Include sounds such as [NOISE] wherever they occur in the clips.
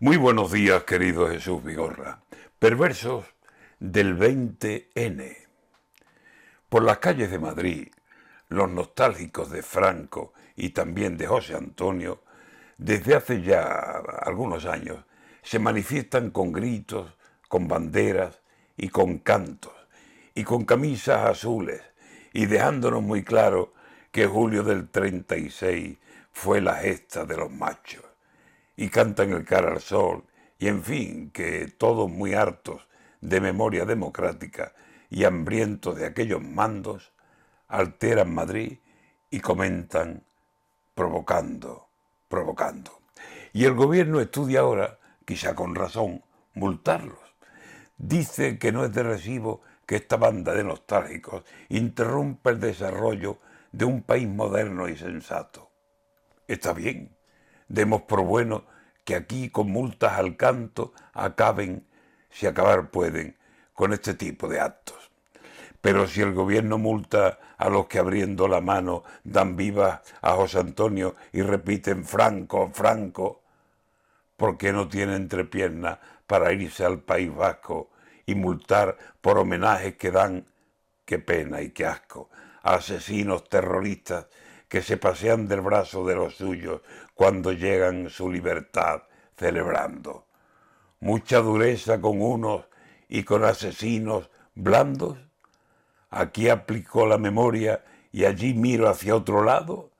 Muy buenos días, querido Jesús Vigorra. Perversos del 20N. Por las calles de Madrid, los nostálgicos de Franco y también de José Antonio, desde hace ya algunos años, se manifiestan con gritos, con banderas y con cantos, y con camisas azules, y dejándonos muy claro que julio del 36 fue la gesta de los machos y cantan el cara al sol, y en fin, que todos muy hartos de memoria democrática y hambrientos de aquellos mandos, alteran Madrid y comentan provocando, provocando. Y el gobierno estudia ahora, quizá con razón, multarlos. Dice que no es de recibo que esta banda de nostálgicos interrumpa el desarrollo de un país moderno y sensato. Está bien, Demos por bueno que aquí con multas al canto acaben, si acabar pueden, con este tipo de actos. Pero si el gobierno multa a los que abriendo la mano dan vivas a José Antonio y repiten Franco, Franco, ¿por qué no tiene entrepierna para irse al País Vasco y multar por homenajes que dan, qué pena y qué asco, a asesinos terroristas que se pasean del brazo de los suyos cuando llegan su libertad celebrando. Mucha dureza con unos y con asesinos blandos. Aquí aplicó la memoria y allí miro hacia otro lado.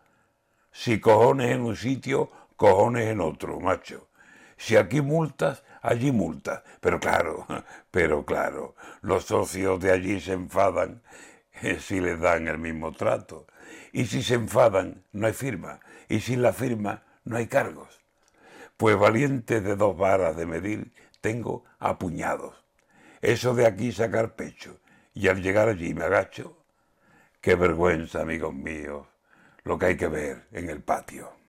Si cojones en un sitio, cojones en otro, macho. Si aquí multas, allí multas. Pero claro, [LAUGHS] pero claro, los socios de allí se enfadan [LAUGHS] si les dan el mismo trato. Y si se enfadan, no hay firma. Y sin la firma, no hay cargos. Pues valiente de dos varas de medir, tengo apuñados. Eso de aquí sacar pecho. Y al llegar allí me agacho. Qué vergüenza, amigos míos, lo que hay que ver en el patio.